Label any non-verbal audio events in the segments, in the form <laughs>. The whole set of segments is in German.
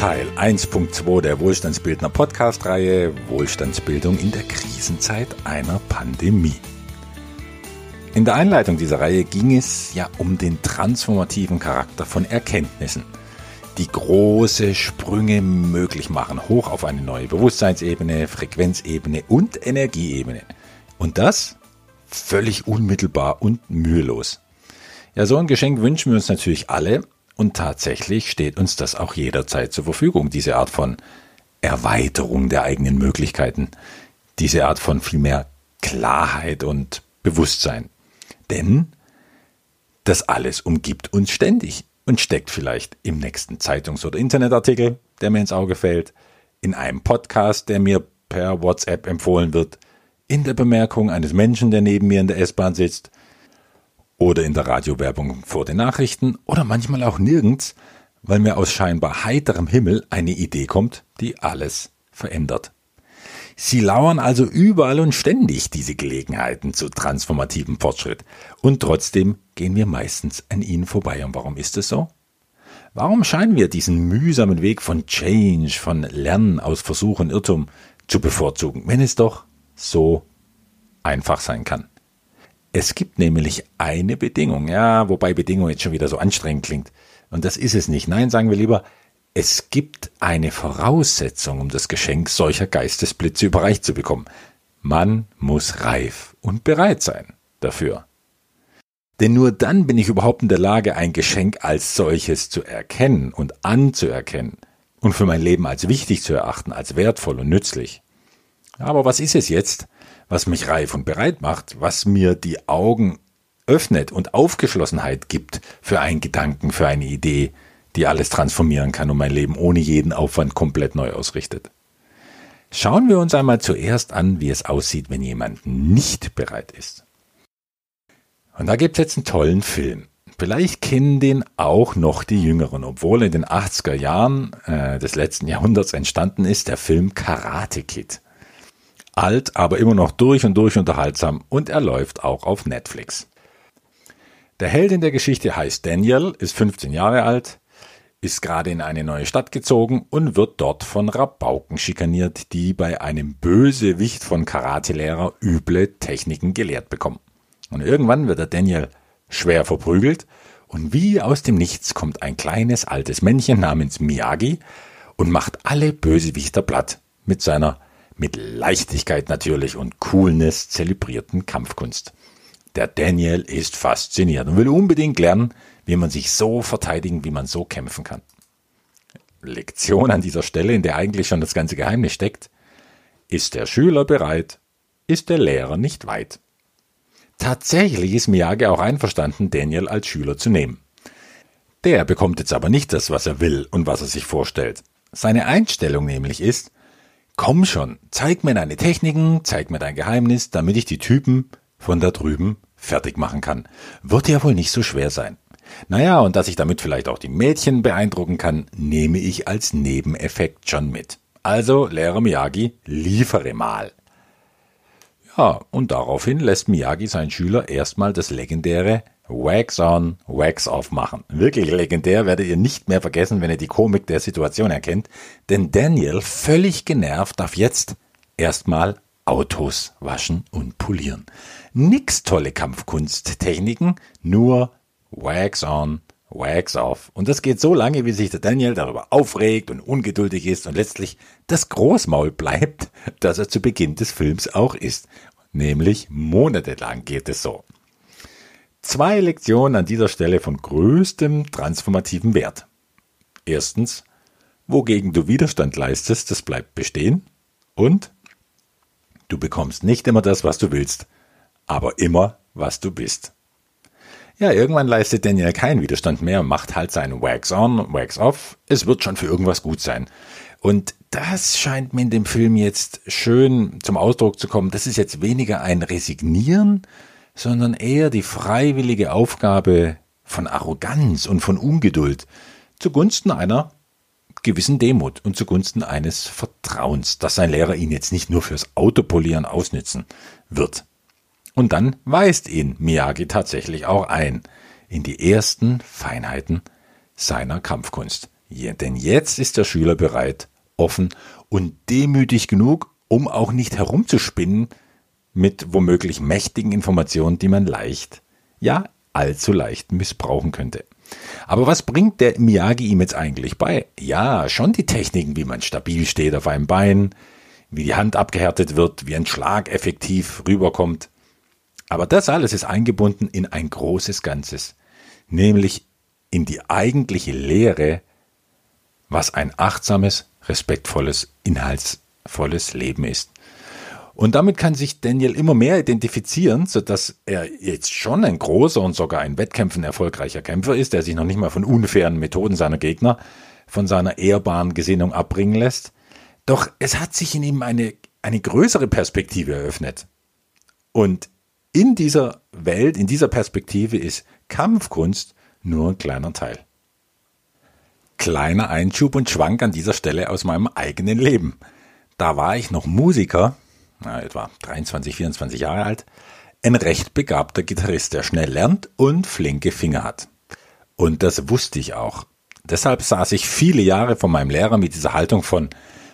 Teil 1.2 der Wohlstandsbildner Podcast-Reihe Wohlstandsbildung in der Krisenzeit einer Pandemie. In der Einleitung dieser Reihe ging es ja um den transformativen Charakter von Erkenntnissen, die große Sprünge möglich machen, hoch auf eine neue Bewusstseinsebene, Frequenzebene und Energieebene. Und das völlig unmittelbar und mühelos. Ja, so ein Geschenk wünschen wir uns natürlich alle und tatsächlich steht uns das auch jederzeit zur Verfügung, diese Art von Erweiterung der eigenen Möglichkeiten, diese Art von viel mehr Klarheit und Bewusstsein. Denn das alles umgibt uns ständig und steckt vielleicht im nächsten Zeitungs- oder Internetartikel, der mir ins Auge fällt, in einem Podcast, der mir per WhatsApp empfohlen wird, in der Bemerkung eines Menschen, der neben mir in der S-Bahn sitzt, oder in der Radiowerbung vor den Nachrichten oder manchmal auch nirgends, weil mir aus scheinbar heiterem Himmel eine Idee kommt, die alles verändert. Sie lauern also überall und ständig diese Gelegenheiten zu transformativem Fortschritt. Und trotzdem gehen wir meistens an ihnen vorbei. Und warum ist es so? Warum scheinen wir diesen mühsamen Weg von Change, von Lernen aus Versuch und Irrtum zu bevorzugen, wenn es doch so einfach sein kann? Es gibt nämlich eine Bedingung, ja, wobei Bedingung jetzt schon wieder so anstrengend klingt. Und das ist es nicht. Nein, sagen wir lieber, es gibt eine Voraussetzung, um das Geschenk solcher Geistesblitze überreicht zu bekommen. Man muss reif und bereit sein dafür. Denn nur dann bin ich überhaupt in der Lage, ein Geschenk als solches zu erkennen und anzuerkennen und für mein Leben als wichtig zu erachten, als wertvoll und nützlich. Aber was ist es jetzt, was mich reif und bereit macht, was mir die Augen öffnet und Aufgeschlossenheit gibt für einen Gedanken, für eine Idee, die alles transformieren kann und mein Leben ohne jeden Aufwand komplett neu ausrichtet. Schauen wir uns einmal zuerst an, wie es aussieht, wenn jemand nicht bereit ist. Und da gibt es jetzt einen tollen Film. Vielleicht kennen den auch noch die Jüngeren, obwohl in den 80er Jahren äh, des letzten Jahrhunderts entstanden ist der Film Karate Kid alt, aber immer noch durch und durch unterhaltsam und er läuft auch auf Netflix. Der Held in der Geschichte heißt Daniel, ist 15 Jahre alt, ist gerade in eine neue Stadt gezogen und wird dort von Rabauken schikaniert, die bei einem Bösewicht von Karatelehrer üble Techniken gelehrt bekommen. Und irgendwann wird der Daniel schwer verprügelt und wie aus dem Nichts kommt ein kleines altes Männchen namens Miyagi und macht alle Bösewichter platt mit seiner mit Leichtigkeit natürlich und Coolness zelebrierten Kampfkunst. Der Daniel ist fasziniert und will unbedingt lernen, wie man sich so verteidigen, wie man so kämpfen kann. Lektion an dieser Stelle, in der eigentlich schon das ganze Geheimnis steckt. Ist der Schüler bereit, ist der Lehrer nicht weit. Tatsächlich ist Miyagi auch einverstanden, Daniel als Schüler zu nehmen. Der bekommt jetzt aber nicht das, was er will und was er sich vorstellt. Seine Einstellung nämlich ist, Komm schon, zeig mir deine Techniken, zeig mir dein Geheimnis, damit ich die Typen von da drüben fertig machen kann. Wird ja wohl nicht so schwer sein. Naja, und dass ich damit vielleicht auch die Mädchen beeindrucken kann, nehme ich als Nebeneffekt schon mit. Also, Lehrer Miyagi, liefere mal. Ja, und daraufhin lässt Miyagi seinen Schüler erstmal das legendäre Wax on, Wax off machen. Wirklich legendär werdet ihr nicht mehr vergessen, wenn ihr die Komik der Situation erkennt. Denn Daniel, völlig genervt, darf jetzt erstmal Autos waschen und polieren. Nix tolle Kampfkunsttechniken, nur Wax on, Wax off. Und das geht so lange, wie sich der Daniel darüber aufregt und ungeduldig ist und letztlich das Großmaul bleibt, <laughs> das er zu Beginn des Films auch ist. Nämlich monatelang geht es so. Zwei Lektionen an dieser Stelle von größtem transformativen Wert. Erstens, wogegen du Widerstand leistest, das bleibt bestehen. Und du bekommst nicht immer das, was du willst, aber immer, was du bist. Ja, irgendwann leistet Daniel keinen Widerstand mehr macht halt seinen Wax on, Wax off. Es wird schon für irgendwas gut sein. Und das scheint mir in dem Film jetzt schön zum Ausdruck zu kommen. Das ist jetzt weniger ein Resignieren, sondern eher die freiwillige Aufgabe von Arroganz und von Ungeduld zugunsten einer gewissen Demut und zugunsten eines Vertrauens, dass sein Lehrer ihn jetzt nicht nur fürs Autopolieren ausnützen wird. Und dann weist ihn Miyagi tatsächlich auch ein in die ersten Feinheiten seiner Kampfkunst. Denn jetzt ist der Schüler bereit, offen und demütig genug, um auch nicht herumzuspinnen mit womöglich mächtigen Informationen, die man leicht, ja, allzu leicht missbrauchen könnte. Aber was bringt der Miyagi ihm jetzt eigentlich bei? Ja, schon die Techniken, wie man stabil steht auf einem Bein, wie die Hand abgehärtet wird, wie ein Schlag effektiv rüberkommt. Aber das alles ist eingebunden in ein großes Ganzes, nämlich in die eigentliche Lehre, was ein achtsames, respektvolles, inhaltsvolles Leben ist. Und damit kann sich Daniel immer mehr identifizieren, sodass er jetzt schon ein großer und sogar ein Wettkämpfen erfolgreicher Kämpfer ist, der sich noch nicht mal von unfairen Methoden seiner Gegner, von seiner ehrbaren Gesinnung abbringen lässt. Doch es hat sich in ihm eine, eine größere Perspektive eröffnet. Und in dieser Welt, in dieser Perspektive ist Kampfkunst nur ein kleiner Teil. Kleiner Einschub und Schwank an dieser Stelle aus meinem eigenen Leben. Da war ich noch Musiker na, etwa 23, 24 Jahre alt, ein recht begabter Gitarrist, der schnell lernt und flinke Finger hat. Und das wusste ich auch. Deshalb saß ich viele Jahre von meinem Lehrer mit dieser Haltung von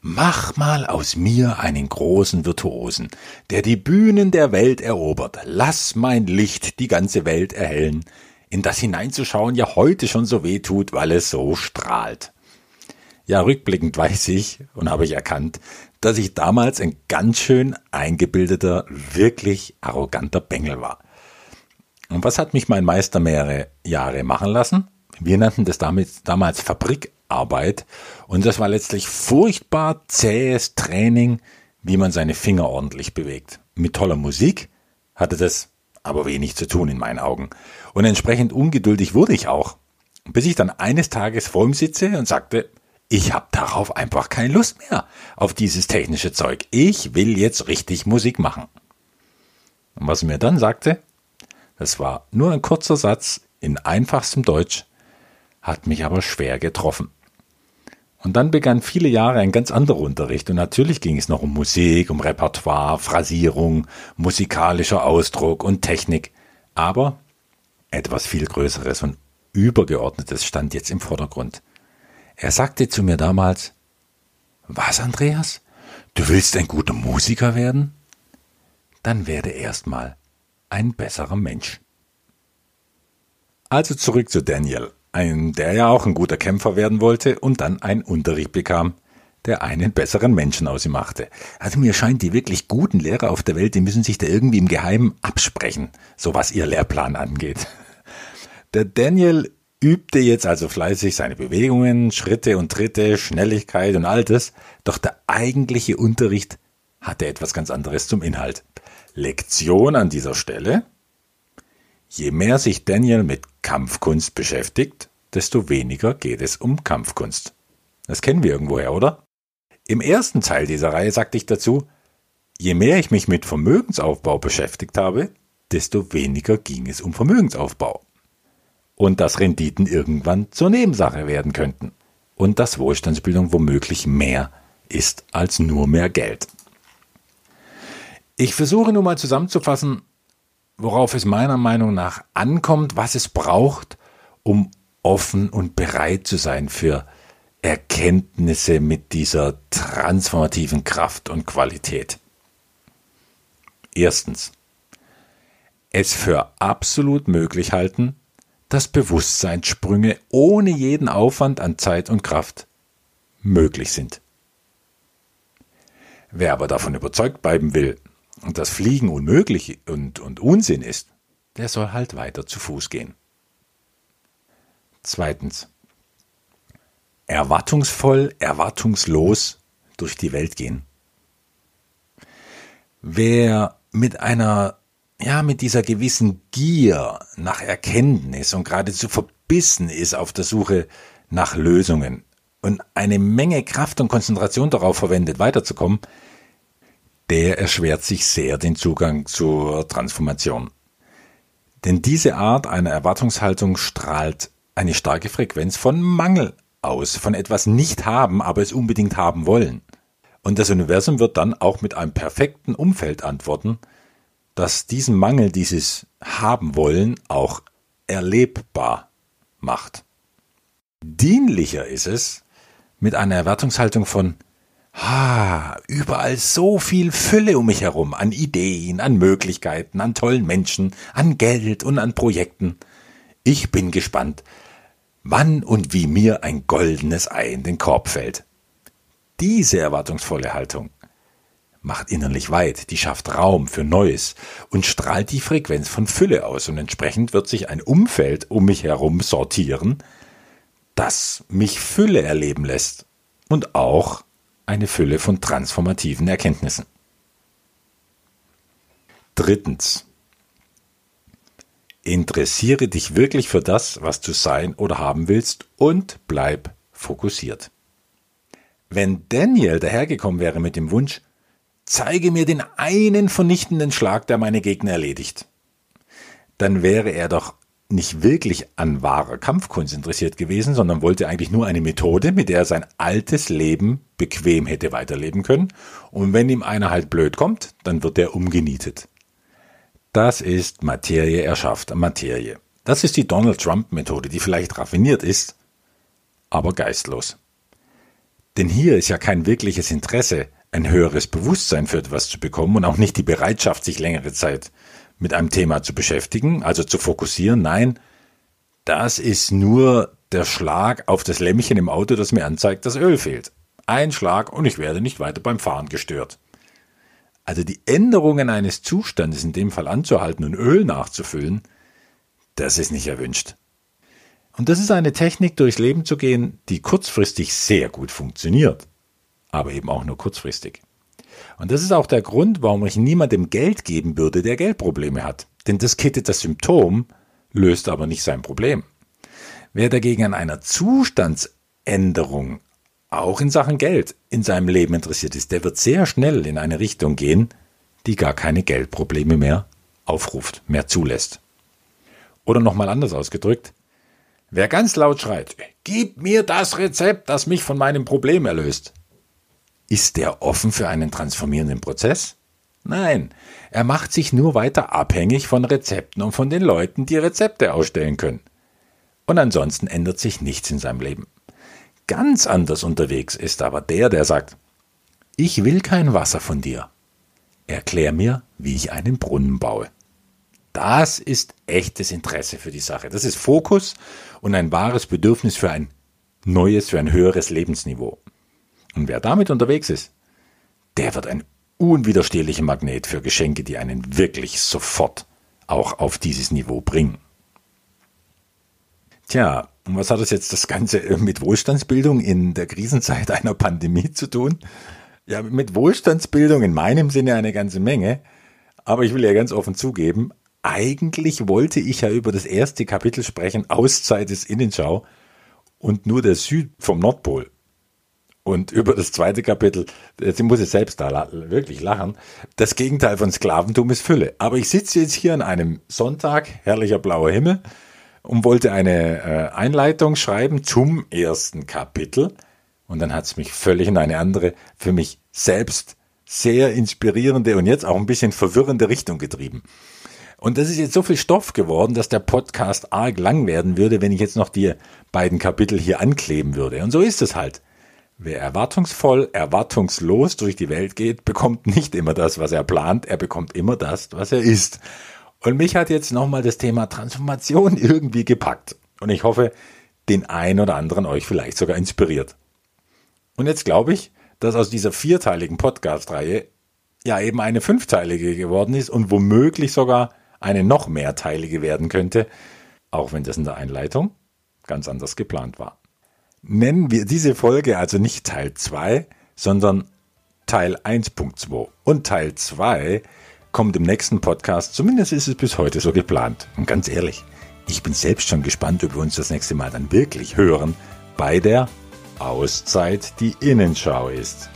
Mach mal aus mir einen großen Virtuosen, der die Bühnen der Welt erobert. Lass mein Licht die ganze Welt erhellen, in das hineinzuschauen ja heute schon so weh tut, weil es so strahlt. Ja, rückblickend weiß ich und habe ich erkannt, dass ich damals ein ganz schön eingebildeter, wirklich arroganter Bengel war. Und was hat mich mein Meister mehrere Jahre machen lassen? Wir nannten das damals, damals Fabrikarbeit und das war letztlich furchtbar zähes Training, wie man seine Finger ordentlich bewegt. Mit toller Musik hatte das aber wenig zu tun in meinen Augen. Und entsprechend ungeduldig wurde ich auch. Bis ich dann eines Tages vor ihm sitze und sagte, ich habe darauf einfach keine Lust mehr, auf dieses technische Zeug. Ich will jetzt richtig Musik machen. Und was er mir dann sagte, das war nur ein kurzer Satz in einfachstem Deutsch, hat mich aber schwer getroffen. Und dann begann viele Jahre ein ganz anderer Unterricht und natürlich ging es noch um Musik, um Repertoire, Phrasierung, musikalischer Ausdruck und Technik, aber etwas viel Größeres und Übergeordnetes stand jetzt im Vordergrund. Er sagte zu mir damals, was, Andreas? Du willst ein guter Musiker werden? Dann werde erstmal ein besserer Mensch. Also zurück zu Daniel, ein, der ja auch ein guter Kämpfer werden wollte und dann einen Unterricht bekam, der einen besseren Menschen aus ihm machte. Also mir scheint, die wirklich guten Lehrer auf der Welt, die müssen sich da irgendwie im Geheimen absprechen, so was ihr Lehrplan angeht. Der Daniel übte jetzt also fleißig seine Bewegungen, Schritte und Tritte, Schnelligkeit und all das, doch der eigentliche Unterricht hatte etwas ganz anderes zum Inhalt. Lektion an dieser Stelle. Je mehr sich Daniel mit Kampfkunst beschäftigt, desto weniger geht es um Kampfkunst. Das kennen wir irgendwoher, oder? Im ersten Teil dieser Reihe sagte ich dazu, je mehr ich mich mit Vermögensaufbau beschäftigt habe, desto weniger ging es um Vermögensaufbau und dass Renditen irgendwann zur Nebensache werden könnten und dass Wohlstandsbildung womöglich mehr ist als nur mehr Geld. Ich versuche nun mal zusammenzufassen, worauf es meiner Meinung nach ankommt, was es braucht, um offen und bereit zu sein für Erkenntnisse mit dieser transformativen Kraft und Qualität. Erstens. Es für absolut möglich halten, dass Bewusstseinssprünge ohne jeden Aufwand an Zeit und Kraft möglich sind. Wer aber davon überzeugt bleiben will, dass Fliegen unmöglich und, und Unsinn ist, der soll halt weiter zu Fuß gehen. Zweitens. Erwartungsvoll, erwartungslos durch die Welt gehen. Wer mit einer ja, mit dieser gewissen Gier nach Erkenntnis und geradezu verbissen ist auf der Suche nach Lösungen und eine Menge Kraft und Konzentration darauf verwendet, weiterzukommen, der erschwert sich sehr den Zugang zur Transformation. Denn diese Art einer Erwartungshaltung strahlt eine starke Frequenz von Mangel aus, von etwas nicht haben, aber es unbedingt haben wollen. Und das Universum wird dann auch mit einem perfekten Umfeld antworten, das diesen Mangel, dieses Haben wollen auch erlebbar macht. Dienlicher ist es, mit einer Erwartungshaltung von Ha, überall so viel Fülle um mich herum, an Ideen, an Möglichkeiten, an tollen Menschen, an Geld und an Projekten. Ich bin gespannt, wann und wie mir ein goldenes Ei in den Korb fällt. Diese erwartungsvolle Haltung macht innerlich weit, die schafft Raum für Neues und strahlt die Frequenz von Fülle aus und entsprechend wird sich ein Umfeld um mich herum sortieren, das mich Fülle erleben lässt und auch eine Fülle von transformativen Erkenntnissen. Drittens. Interessiere dich wirklich für das, was du sein oder haben willst und bleib fokussiert. Wenn Daniel dahergekommen wäre mit dem Wunsch, zeige mir den einen vernichtenden Schlag, der meine Gegner erledigt, dann wäre er doch nicht wirklich an wahrer Kampfkunst interessiert gewesen, sondern wollte eigentlich nur eine Methode, mit der er sein altes Leben bequem hätte weiterleben können. Und wenn ihm einer halt blöd kommt, dann wird er umgenietet. Das ist Materie erschafft Materie. Das ist die Donald Trump Methode, die vielleicht raffiniert ist, aber geistlos. Denn hier ist ja kein wirkliches Interesse, ein höheres Bewusstsein für etwas zu bekommen und auch nicht die Bereitschaft, sich längere Zeit mit einem Thema zu beschäftigen, also zu fokussieren. Nein, das ist nur der Schlag auf das Lämmchen im Auto, das mir anzeigt, dass Öl fehlt. Ein Schlag und ich werde nicht weiter beim Fahren gestört. Also die Änderungen eines Zustandes in dem Fall anzuhalten und Öl nachzufüllen, das ist nicht erwünscht. Und das ist eine Technik, durchs Leben zu gehen, die kurzfristig sehr gut funktioniert, aber eben auch nur kurzfristig. Und das ist auch der Grund, warum ich niemandem Geld geben würde, der Geldprobleme hat. Denn das kittet das Symptom, löst aber nicht sein Problem. Wer dagegen an einer Zustandsänderung, auch in Sachen Geld, in seinem Leben interessiert ist, der wird sehr schnell in eine Richtung gehen, die gar keine Geldprobleme mehr aufruft, mehr zulässt. Oder nochmal anders ausgedrückt, wer ganz laut schreit, gib mir das Rezept, das mich von meinem Problem erlöst, ist der offen für einen transformierenden Prozess? Nein, er macht sich nur weiter abhängig von Rezepten und von den Leuten, die Rezepte ausstellen können. Und ansonsten ändert sich nichts in seinem Leben. Ganz anders unterwegs ist aber der, der sagt, ich will kein Wasser von dir. Erklär mir, wie ich einen Brunnen baue. Das ist echtes Interesse für die Sache. Das ist Fokus und ein wahres Bedürfnis für ein neues, für ein höheres Lebensniveau. Und wer damit unterwegs ist, der wird ein unwiderstehlicher Magnet für Geschenke, die einen wirklich sofort auch auf dieses Niveau bringen. Tja, und was hat das jetzt das Ganze <laughs> mit Wohlstandsbildung in der Krisenzeit einer Pandemie zu tun? Ja, mit Wohlstandsbildung in meinem Sinne eine ganze Menge. Aber ich will ja ganz offen zugeben, eigentlich wollte ich ja über das erste Kapitel sprechen, Auszeit des Innenschau und nur der Süd vom Nordpol. Und über das zweite Kapitel, jetzt muss ich selbst da wirklich lachen. Das Gegenteil von Sklaventum ist Fülle. Aber ich sitze jetzt hier an einem Sonntag, herrlicher blauer Himmel, und wollte eine äh, Einleitung schreiben zum ersten Kapitel. Und dann hat es mich völlig in eine andere, für mich selbst sehr inspirierende und jetzt auch ein bisschen verwirrende Richtung getrieben. Und das ist jetzt so viel Stoff geworden, dass der Podcast arg lang werden würde, wenn ich jetzt noch die beiden Kapitel hier ankleben würde. Und so ist es halt. Wer erwartungsvoll, erwartungslos durch die Welt geht, bekommt nicht immer das, was er plant, er bekommt immer das, was er ist. Und mich hat jetzt nochmal das Thema Transformation <laughs> irgendwie gepackt. Und ich hoffe, den einen oder anderen euch vielleicht sogar inspiriert. Und jetzt glaube ich, dass aus dieser vierteiligen Podcast-Reihe ja eben eine fünfteilige geworden ist und womöglich sogar eine noch mehrteilige werden könnte, auch wenn das in der Einleitung ganz anders geplant war nennen wir diese Folge also nicht Teil 2, sondern Teil 1.2. Und Teil 2 kommt im nächsten Podcast, zumindest ist es bis heute so geplant. Und ganz ehrlich, ich bin selbst schon gespannt, ob wir uns das nächste Mal dann wirklich hören bei der Auszeit, die Innenschau ist.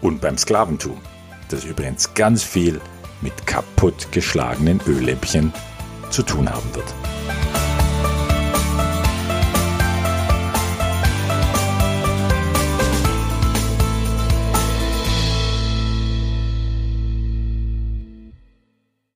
Und beim Sklaventum, das übrigens ganz viel mit kaputt geschlagenen Öllämpchen zu tun haben wird.